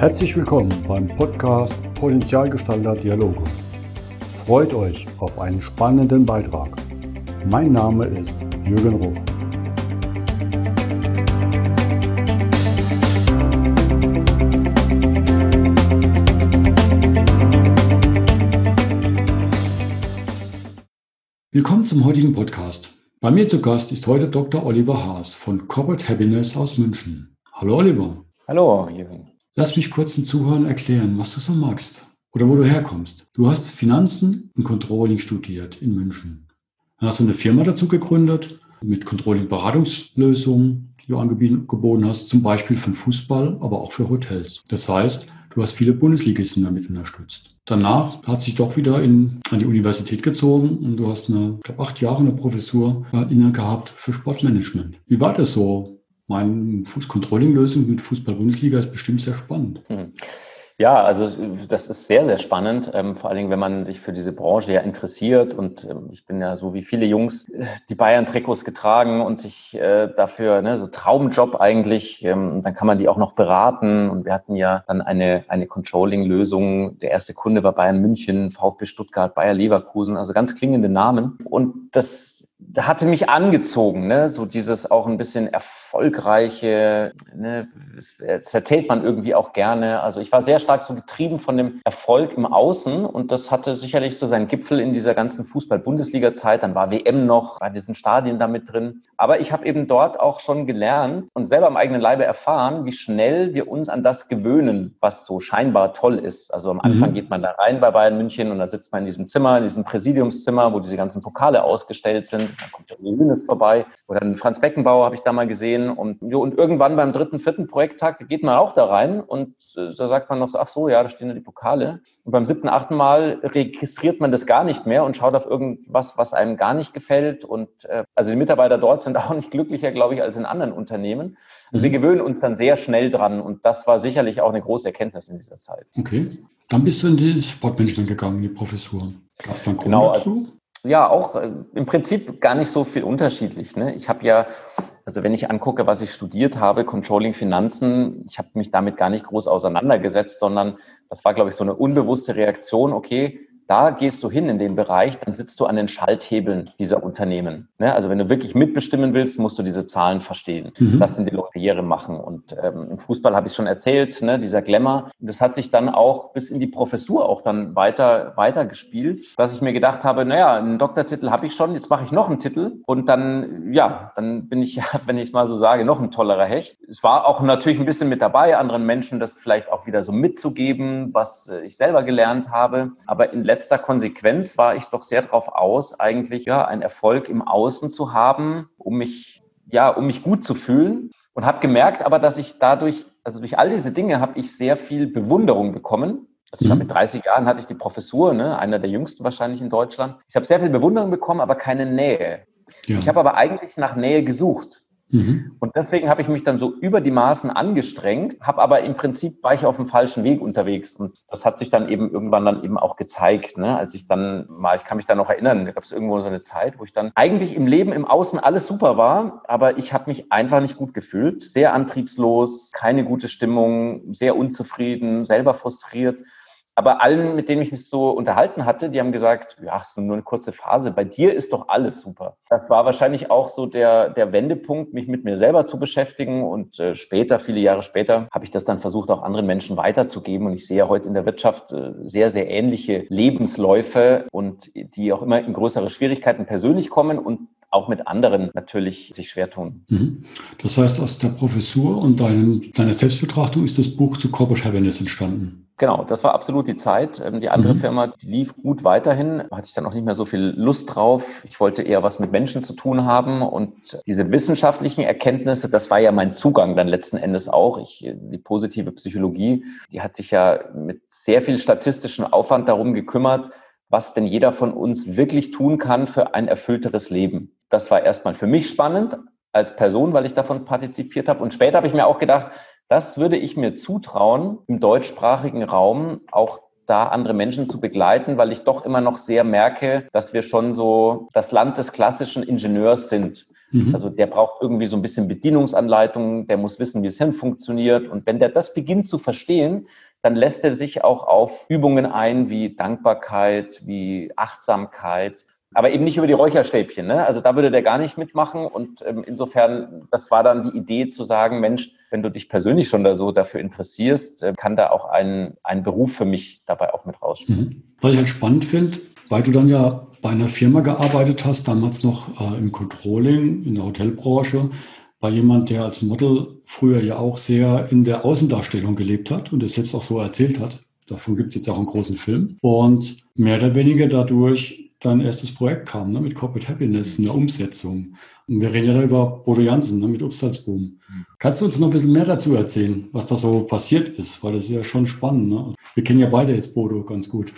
Herzlich willkommen beim Podcast Potenzialgestalter Dialoge. Freut euch auf einen spannenden Beitrag. Mein Name ist Jürgen Ruf. Willkommen zum heutigen Podcast. Bei mir zu Gast ist heute Dr. Oliver Haas von Corporate Happiness aus München. Hallo Oliver. Hallo Jürgen. Lass mich kurz den Zuhörern erklären, was du so magst oder wo du herkommst. Du hast Finanzen und Controlling studiert in München. Dann hast du eine Firma dazu gegründet mit Controlling-Beratungslösungen, die du angeboten hast, zum Beispiel für Fußball, aber auch für Hotels. Das heißt, du hast viele Bundesligisten damit unterstützt. Danach hat sich doch wieder in, an die Universität gezogen und du hast eine, ich glaube, acht Jahre eine Professur äh, inne gehabt für Sportmanagement. Wie war das so? Meine Controlling-Lösung mit Fußball-Bundesliga ist bestimmt sehr spannend. Mhm. Ja, also das ist sehr, sehr spannend, ähm, vor allen Dingen, wenn man sich für diese Branche ja interessiert. Und ähm, ich bin ja so wie viele Jungs äh, die Bayern-Trikots getragen und sich äh, dafür, ne, so Traumjob eigentlich, ähm, dann kann man die auch noch beraten. Und wir hatten ja dann eine, eine Controlling-Lösung. Der erste Kunde war Bayern München, VfB Stuttgart, Bayer Leverkusen, also ganz klingende Namen. Und das da hatte mich angezogen, ne? so dieses auch ein bisschen erfolgreiche, ne? das erzählt man irgendwie auch gerne. Also ich war sehr stark so getrieben von dem Erfolg im Außen und das hatte sicherlich so seinen Gipfel in dieser ganzen Fußball-Bundesliga-Zeit. Dann war WM noch, war diesen Stadien damit drin. Aber ich habe eben dort auch schon gelernt und selber am eigenen Leibe erfahren, wie schnell wir uns an das gewöhnen, was so scheinbar toll ist. Also am Anfang mhm. geht man da rein bei Bayern München und da sitzt man in diesem Zimmer, in diesem Präsidiumszimmer, wo diese ganzen Pokale ausgestellt sind dann kommt der Uli vorbei oder ein Franz Beckenbauer habe ich da mal gesehen und, und irgendwann beim dritten, vierten Projekttag geht man auch da rein und äh, da sagt man noch so, ach so, ja, da stehen ja die Pokale. Und beim siebten, achten Mal registriert man das gar nicht mehr und schaut auf irgendwas, was einem gar nicht gefällt und äh, also die Mitarbeiter dort sind auch nicht glücklicher, glaube ich, als in anderen Unternehmen. Also wir mhm. gewöhnen uns dann sehr schnell dran und das war sicherlich auch eine große Erkenntnis in dieser Zeit. Okay. Dann bist du in die Sportmanagement gegangen, die Professur. Gab es dann Grund genau, dazu? Also, ja, auch äh, im Prinzip gar nicht so viel unterschiedlich. Ne? Ich habe ja, also wenn ich angucke, was ich studiert habe, Controlling Finanzen, ich habe mich damit gar nicht groß auseinandergesetzt, sondern das war, glaube ich, so eine unbewusste Reaktion, okay, da gehst du hin in den Bereich, dann sitzt du an den Schalthebeln dieser Unternehmen. Ne? Also wenn du wirklich mitbestimmen willst, musst du diese Zahlen verstehen. Mhm. Das sind die Karriere machen. Und ähm, im Fußball habe ich schon erzählt, ne? dieser Glamour. Und das hat sich dann auch bis in die Professur auch dann weiter, weiter gespielt, dass ich mir gedacht habe, naja, einen Doktortitel habe ich schon, jetzt mache ich noch einen Titel. Und dann, ja, dann bin ich ja, wenn ich es mal so sage, noch ein tollerer Hecht. Es war auch natürlich ein bisschen mit dabei, anderen Menschen das vielleicht auch wieder so mitzugeben, was äh, ich selber gelernt habe. Aber in letzter letzter Konsequenz war ich doch sehr darauf aus, eigentlich ja einen Erfolg im Außen zu haben, um mich ja, um mich gut zu fühlen und habe gemerkt, aber dass ich dadurch, also durch all diese Dinge, habe ich sehr viel Bewunderung bekommen. Also ich mhm. mit 30 Jahren hatte ich die Professur, ne, einer der jüngsten wahrscheinlich in Deutschland. Ich habe sehr viel Bewunderung bekommen, aber keine Nähe. Ja. Ich habe aber eigentlich nach Nähe gesucht. Mhm. Und deswegen habe ich mich dann so über die Maßen angestrengt, habe aber im Prinzip war ich auf dem falschen Weg unterwegs. Und das hat sich dann eben irgendwann dann eben auch gezeigt, ne? als ich dann mal, ich kann mich da noch erinnern, da gab es irgendwo so eine Zeit, wo ich dann eigentlich im Leben, im Außen alles super war, aber ich habe mich einfach nicht gut gefühlt, sehr antriebslos, keine gute Stimmung, sehr unzufrieden, selber frustriert. Aber allen, mit denen ich mich so unterhalten hatte, die haben gesagt, ja, ist nur eine kurze Phase, bei dir ist doch alles super. Das war wahrscheinlich auch so der, der Wendepunkt, mich mit mir selber zu beschäftigen. Und äh, später, viele Jahre später, habe ich das dann versucht, auch anderen Menschen weiterzugeben. Und ich sehe ja heute in der Wirtschaft äh, sehr, sehr ähnliche Lebensläufe und die auch immer in größere Schwierigkeiten persönlich kommen und auch mit anderen natürlich sich schwer tun. Mhm. Das heißt, aus der Professur und deinem, deiner Selbstbetrachtung ist das Buch zu Corporate Happiness entstanden. Genau, das war absolut die Zeit. Ähm, die andere mhm. Firma die lief gut weiterhin, hatte ich dann auch nicht mehr so viel Lust drauf. Ich wollte eher was mit Menschen zu tun haben und diese wissenschaftlichen Erkenntnisse, das war ja mein Zugang dann letzten Endes auch. Ich, die positive Psychologie, die hat sich ja mit sehr viel statistischen Aufwand darum gekümmert, was denn jeder von uns wirklich tun kann für ein erfüllteres Leben. Das war erstmal für mich spannend als Person, weil ich davon partizipiert habe. Und später habe ich mir auch gedacht, das würde ich mir zutrauen, im deutschsprachigen Raum auch da andere Menschen zu begleiten, weil ich doch immer noch sehr merke, dass wir schon so das Land des klassischen Ingenieurs sind. Mhm. Also der braucht irgendwie so ein bisschen Bedienungsanleitungen, der muss wissen, wie das Hirn funktioniert. Und wenn der das beginnt zu verstehen, dann lässt er sich auch auf Übungen ein wie Dankbarkeit, wie Achtsamkeit, aber eben nicht über die Räucherstäbchen. Ne? Also da würde der gar nicht mitmachen. Und ähm, insofern, das war dann die Idee zu sagen, Mensch, wenn du dich persönlich schon da so dafür interessierst, äh, kann da auch ein, ein Beruf für mich dabei auch mit rausspielen. Mhm. Was ich halt spannend finde, weil du dann ja bei einer Firma gearbeitet hast, damals noch äh, im Controlling, in der Hotelbranche, bei jemand, der als Model früher ja auch sehr in der Außendarstellung gelebt hat und es selbst auch so erzählt hat. Davon gibt es jetzt auch einen großen Film. Und mehr oder weniger dadurch dein erstes Projekt kam, ne, mit Corporate Happiness, eine Umsetzung. Und wir reden ja da über Bodo Jansen, ne, mit Obstalsboom. Kannst du uns noch ein bisschen mehr dazu erzählen, was da so passiert ist? Weil das ist ja schon spannend. Ne? Wir kennen ja beide jetzt Bodo ganz gut.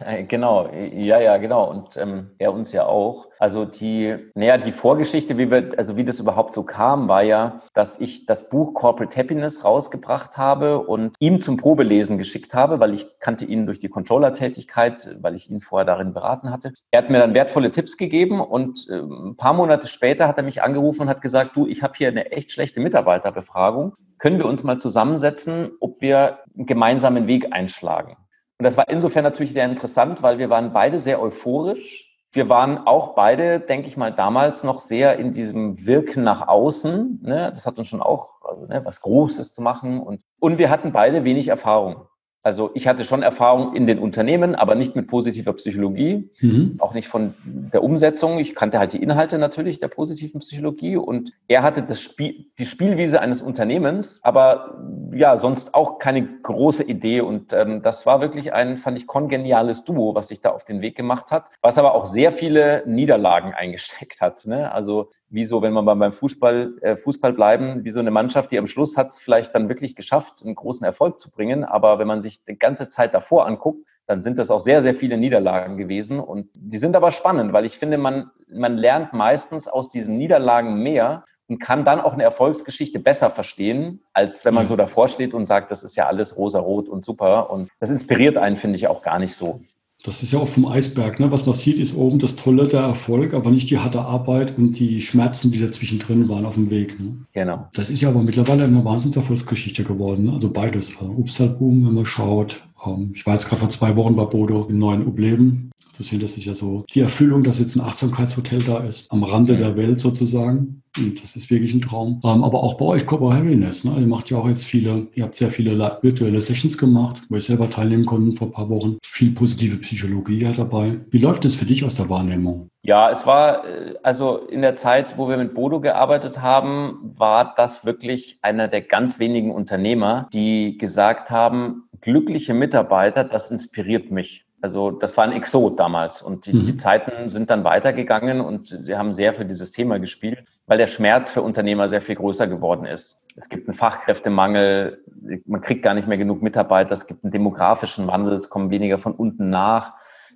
Äh, genau, ja, ja, genau. Und ähm, er uns ja auch. Also die, naja, die Vorgeschichte, wie wir, also wie das überhaupt so kam, war ja, dass ich das Buch Corporate Happiness rausgebracht habe und ihm zum Probelesen geschickt habe, weil ich kannte ihn durch die Controller-Tätigkeit, weil ich ihn vorher darin beraten hatte. Er hat mir dann wertvolle Tipps gegeben und äh, ein paar Monate später hat er mich angerufen und hat gesagt, du, ich habe hier eine echt schlechte Mitarbeiterbefragung. Können wir uns mal zusammensetzen, ob wir einen gemeinsamen Weg einschlagen? Und das war insofern natürlich sehr interessant, weil wir waren beide sehr euphorisch. Wir waren auch beide, denke ich mal, damals noch sehr in diesem Wirken nach außen. Ne? Das hat uns schon auch also, ne, was Großes zu machen. Und, und wir hatten beide wenig Erfahrung. Also ich hatte schon Erfahrung in den Unternehmen, aber nicht mit positiver Psychologie, mhm. auch nicht von der Umsetzung. Ich kannte halt die Inhalte natürlich der positiven Psychologie und er hatte das Spiel, die Spielwiese eines Unternehmens, aber ja, sonst auch keine große Idee. Und ähm, das war wirklich ein, fand ich, kongeniales Duo, was sich da auf den Weg gemacht hat, was aber auch sehr viele Niederlagen eingesteckt hat. Ne? Also wie so, wenn wir mal beim Fußball, äh, Fußball bleiben, wie so eine Mannschaft, die am Schluss hat es vielleicht dann wirklich geschafft, einen großen Erfolg zu bringen. Aber wenn man sich die ganze Zeit davor anguckt, dann sind das auch sehr, sehr viele Niederlagen gewesen. Und die sind aber spannend, weil ich finde, man, man lernt meistens aus diesen Niederlagen mehr und kann dann auch eine Erfolgsgeschichte besser verstehen, als wenn man so davor steht und sagt, das ist ja alles rosa-rot und super. Und das inspiriert einen, finde ich, auch gar nicht so. Das ist ja auch vom Eisberg. Ne? Was man sieht, ist oben das Tolle, der Erfolg, aber nicht die harte Arbeit und die Schmerzen, die dazwischen drin waren auf dem Weg. Ne? Genau. Das ist ja aber mittlerweile eine Wahnsinnserfolgsgeschichte geworden. Ne? Also beides. Also Upsalboom, wenn man schaut. Ähm, ich war jetzt gerade vor zwei Wochen bei Bodo im neuen Ubleben zu sehen, das ist ja so die Erfüllung, dass jetzt ein Achtsamkeitshotel da ist, am Rande ja. der Welt sozusagen. Und das ist wirklich ein Traum. Ähm, aber auch bei euch Cobra Happiness. Ne? Ihr macht ja auch jetzt viele, ihr habt sehr viele virtuelle Sessions gemacht, wo ich selber teilnehmen konnte vor ein paar Wochen. Viel positive Psychologie ja dabei. Wie läuft es für dich aus der Wahrnehmung? Ja, es war, äh, also in der Zeit, wo wir mit Bodo gearbeitet haben, war das wirklich einer der ganz wenigen Unternehmer, die gesagt haben, glückliche Mitarbeiter, das inspiriert mich. Also das war ein Exot damals und die, mhm. die, Zeiten sind dann weitergegangen und wir haben sehr für dieses Thema gespielt, weil der Schmerz für Unternehmer sehr viel größer geworden ist. Es gibt einen Fachkräftemangel, man kriegt gar nicht mehr genug Mitarbeiter, es gibt einen demografischen Wandel, es kommen weniger von unten nach.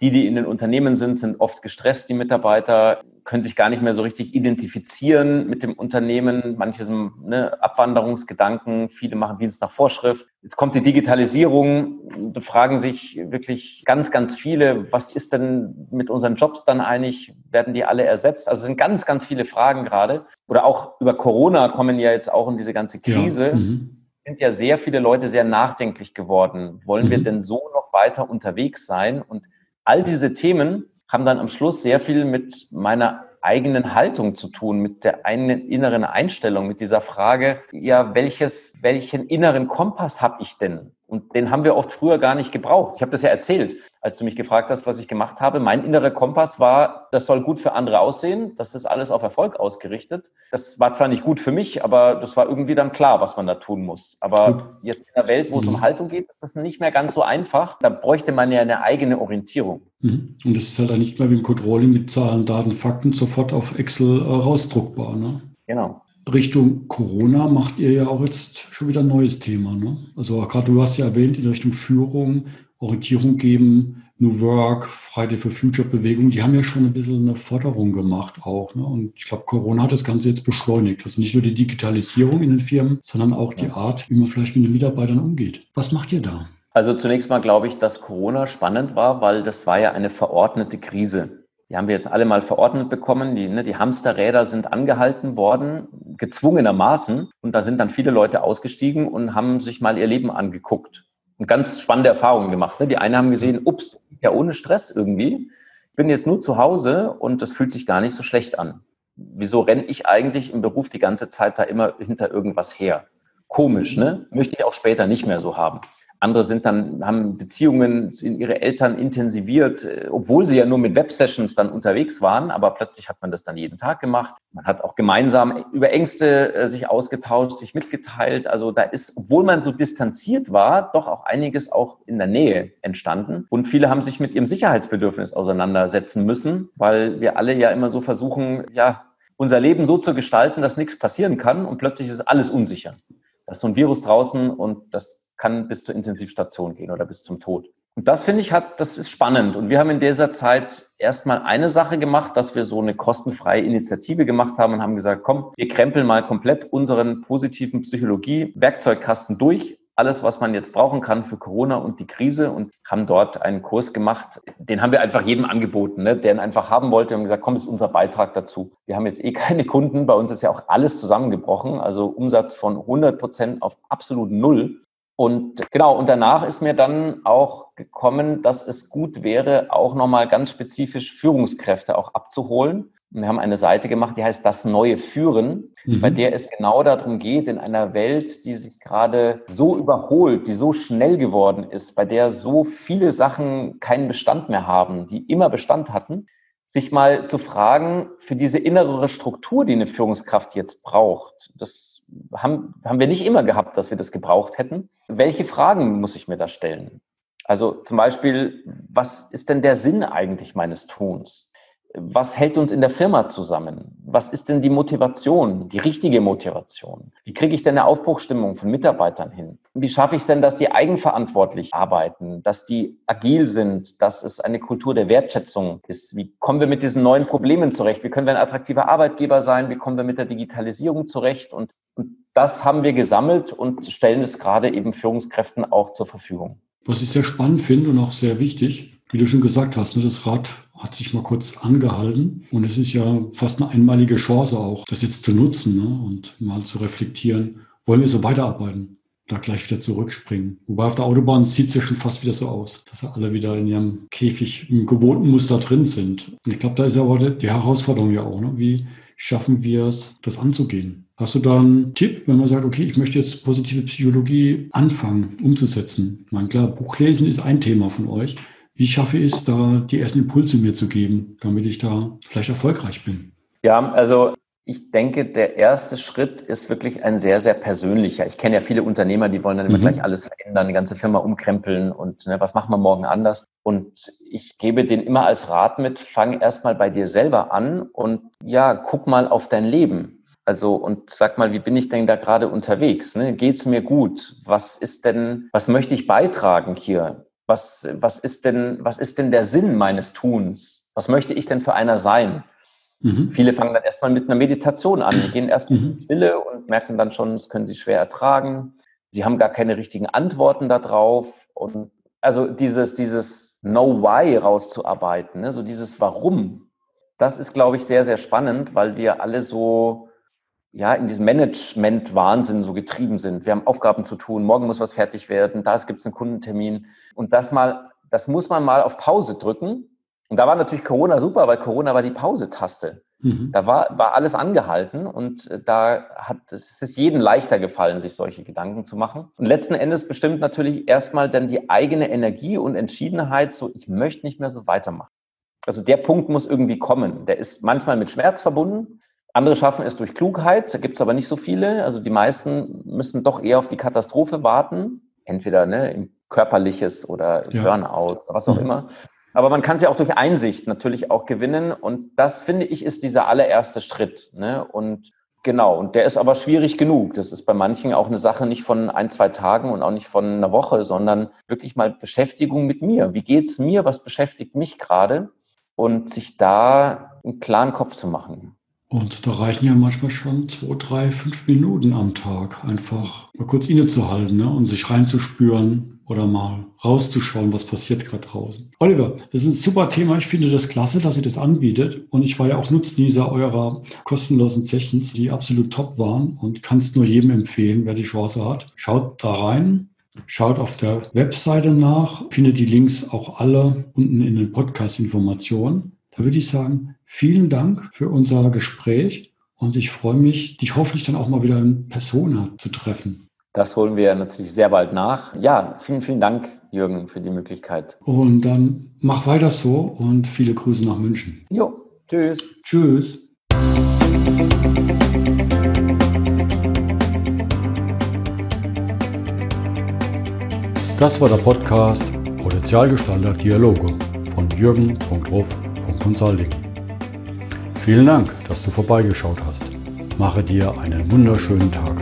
Die, die in den Unternehmen sind, sind oft gestresst, die Mitarbeiter können sich gar nicht mehr so richtig identifizieren mit dem Unternehmen. Manche sind ne, Abwanderungsgedanken, viele machen Dienst nach Vorschrift. Jetzt kommt die Digitalisierung. Da fragen sich wirklich ganz, ganz viele, was ist denn mit unseren Jobs dann eigentlich? Werden die alle ersetzt? Also es sind ganz, ganz viele Fragen gerade. Oder auch über Corona kommen ja jetzt auch in diese ganze Krise. Ja. Mhm. Sind ja sehr viele Leute sehr nachdenklich geworden. Wollen mhm. wir denn so noch weiter unterwegs sein? Und all diese Themen haben dann am Schluss sehr viel mit meiner eigenen Haltung zu tun, mit der einen inneren Einstellung, mit dieser Frage, ja, welches, welchen inneren Kompass habe ich denn? Und den haben wir oft früher gar nicht gebraucht. Ich habe das ja erzählt, als du mich gefragt hast, was ich gemacht habe. Mein innerer Kompass war, das soll gut für andere aussehen. Das ist alles auf Erfolg ausgerichtet. Das war zwar nicht gut für mich, aber das war irgendwie dann klar, was man da tun muss. Aber jetzt in der Welt, wo es um mhm. Haltung geht, ist das nicht mehr ganz so einfach. Da bräuchte man ja eine eigene Orientierung. Mhm. Und das ist halt dann nicht mehr wie im Controlling mit Zahlen, Daten, Fakten sofort auf Excel äh, rausdruckbar. Ne? Genau. Richtung Corona macht ihr ja auch jetzt schon wieder ein neues Thema. Ne? Also gerade du hast ja erwähnt, in Richtung Führung, Orientierung geben, New Work, Friday for Future Bewegung, die haben ja schon ein bisschen eine Forderung gemacht auch. Ne? Und ich glaube, Corona hat das Ganze jetzt beschleunigt. Also nicht nur die Digitalisierung in den Firmen, sondern auch die Art, wie man vielleicht mit den Mitarbeitern umgeht. Was macht ihr da? Also zunächst mal glaube ich, dass Corona spannend war, weil das war ja eine verordnete Krise. Die haben wir jetzt alle mal verordnet bekommen. Die, ne, die Hamsterräder sind angehalten worden, gezwungenermaßen. Und da sind dann viele Leute ausgestiegen und haben sich mal ihr Leben angeguckt und ganz spannende Erfahrungen gemacht. Ne? Die einen haben gesehen, ups, ja ohne Stress irgendwie. Ich bin jetzt nur zu Hause und das fühlt sich gar nicht so schlecht an. Wieso renne ich eigentlich im Beruf die ganze Zeit da immer hinter irgendwas her? Komisch, ne? Möchte ich auch später nicht mehr so haben. Andere sind dann, haben Beziehungen in ihre Eltern intensiviert, äh, obwohl sie ja nur mit Websessions dann unterwegs waren, aber plötzlich hat man das dann jeden Tag gemacht. Man hat auch gemeinsam über Ängste äh, sich ausgetauscht, sich mitgeteilt. Also da ist, obwohl man so distanziert war, doch auch einiges auch in der Nähe entstanden. Und viele haben sich mit ihrem Sicherheitsbedürfnis auseinandersetzen müssen, weil wir alle ja immer so versuchen, ja, unser Leben so zu gestalten, dass nichts passieren kann und plötzlich ist alles unsicher. Da ist so ein Virus draußen und das kann bis zur Intensivstation gehen oder bis zum Tod. Und das finde ich hat, das ist spannend. Und wir haben in dieser Zeit erstmal eine Sache gemacht, dass wir so eine kostenfreie Initiative gemacht haben und haben gesagt, komm, wir krempeln mal komplett unseren positiven Psychologie-Werkzeugkasten durch. Alles, was man jetzt brauchen kann für Corona und die Krise und haben dort einen Kurs gemacht. Den haben wir einfach jedem angeboten, ne, der ihn einfach haben wollte und gesagt, komm, ist unser Beitrag dazu. Wir haben jetzt eh keine Kunden. Bei uns ist ja auch alles zusammengebrochen. Also Umsatz von 100 Prozent auf absolut null. Und genau, und danach ist mir dann auch gekommen, dass es gut wäre, auch nochmal ganz spezifisch Führungskräfte auch abzuholen. Und wir haben eine Seite gemacht, die heißt Das neue Führen, mhm. bei der es genau darum geht, in einer Welt, die sich gerade so überholt, die so schnell geworden ist, bei der so viele Sachen keinen Bestand mehr haben, die immer Bestand hatten, sich mal zu fragen, für diese innere Struktur, die eine Führungskraft jetzt braucht, das haben, haben wir nicht immer gehabt, dass wir das gebraucht hätten. Welche Fragen muss ich mir da stellen? Also zum Beispiel, was ist denn der Sinn eigentlich meines Tuns? was hält uns in der Firma zusammen? Was ist denn die Motivation, die richtige Motivation? Kriege ich denn eine Aufbruchstimmung von Mitarbeitern hin? Wie schaffe ich es denn, dass die eigenverantwortlich arbeiten, dass die agil sind, dass es eine Kultur der Wertschätzung ist? Wie kommen wir mit diesen neuen Problemen zurecht? Wie können wir ein attraktiver Arbeitgeber sein? Wie kommen wir mit der Digitalisierung zurecht? Und, und das haben wir gesammelt und stellen es gerade eben Führungskräften auch zur Verfügung. Was ich sehr spannend finde und auch sehr wichtig, wie du schon gesagt hast, ne, das Rad hat sich mal kurz angehalten. Und es ist ja fast eine einmalige Chance auch, das jetzt zu nutzen ne? und mal zu reflektieren, wollen wir so weiterarbeiten? Da gleich wieder zurückspringen. Wobei auf der Autobahn sieht es ja schon fast wieder so aus, dass alle wieder in ihrem Käfig im gewohnten Muster drin sind. Ich glaube, da ist aber die Herausforderung ja auch. Ne? Wie schaffen wir es, das anzugehen? Hast du da einen Tipp, wenn man sagt, okay, ich möchte jetzt positive Psychologie anfangen, umzusetzen? Ich meine, klar, Buchlesen ist ein Thema von euch. Wie schaffe ich es, da die ersten Impulse mir zu geben, damit ich da vielleicht erfolgreich bin? Ja, also ich denke, der erste Schritt ist wirklich ein sehr, sehr persönlicher. Ich kenne ja viele Unternehmer, die wollen dann immer mhm. gleich alles verändern, die ganze Firma umkrempeln und ne, was machen wir morgen anders? Und ich gebe den immer als Rat mit, fang erstmal bei dir selber an und ja, guck mal auf dein Leben. Also und sag mal, wie bin ich denn da gerade unterwegs? Ne? Geht es mir gut? Was ist denn, was möchte ich beitragen hier? Was, was, ist denn, was ist denn der Sinn meines Tuns? Was möchte ich denn für einer sein? Mhm. Viele fangen dann erstmal mit einer Meditation an. Die gehen erstmal mhm. in Stille und merken dann schon, das können sie schwer ertragen. Sie haben gar keine richtigen Antworten darauf. Und also dieses, dieses Know Why rauszuarbeiten, ne? so dieses Warum, das ist, glaube ich, sehr, sehr spannend, weil wir alle so ja, in diesem Management-Wahnsinn so getrieben sind. Wir haben Aufgaben zu tun, morgen muss was fertig werden, da gibt es einen Kundentermin. Und das mal, das muss man mal auf Pause drücken. Und da war natürlich Corona super, weil Corona war die Pause-Taste. Mhm. Da war, war alles angehalten und äh, da hat es ist jedem leichter gefallen, sich solche Gedanken zu machen. Und letzten Endes bestimmt natürlich erstmal dann die eigene Energie und Entschiedenheit, so ich möchte nicht mehr so weitermachen. Also der Punkt muss irgendwie kommen. Der ist manchmal mit Schmerz verbunden, andere schaffen es durch Klugheit, da gibt es aber nicht so viele. Also die meisten müssen doch eher auf die Katastrophe warten, entweder ne, im körperliches oder ja. Burnout, was auch mhm. immer. Aber man kann es ja auch durch Einsicht natürlich auch gewinnen. Und das, finde ich, ist dieser allererste Schritt. Ne? Und genau, und der ist aber schwierig genug. Das ist bei manchen auch eine Sache nicht von ein, zwei Tagen und auch nicht von einer Woche, sondern wirklich mal Beschäftigung mit mir. Wie geht's mir? Was beschäftigt mich gerade? Und sich da einen klaren Kopf zu machen. Und da reichen ja manchmal schon zwei, drei, fünf Minuten am Tag, einfach mal kurz innezuhalten ne? und sich reinzuspüren. oder mal rauszuschauen, was passiert gerade draußen. Oliver, das ist ein super Thema. Ich finde das klasse, dass ihr das anbietet. Und ich war ja auch Nutznießer eurer kostenlosen Sessions, die absolut top waren und kann es nur jedem empfehlen, wer die Chance hat. Schaut da rein. Schaut auf der Webseite nach, findet die Links auch alle unten in den Podcast-Informationen. Da würde ich sagen, vielen Dank für unser Gespräch und ich freue mich, dich hoffentlich dann auch mal wieder in Persona zu treffen. Das holen wir natürlich sehr bald nach. Ja, vielen, vielen Dank, Jürgen, für die Möglichkeit. Und dann mach weiter so und viele Grüße nach München. Jo, tschüss. Tschüss. Das war der Podcast Potenzialgestalter Dialoge von jürgen.ruf.consulting. Vielen Dank, dass du vorbeigeschaut hast. Mache dir einen wunderschönen Tag.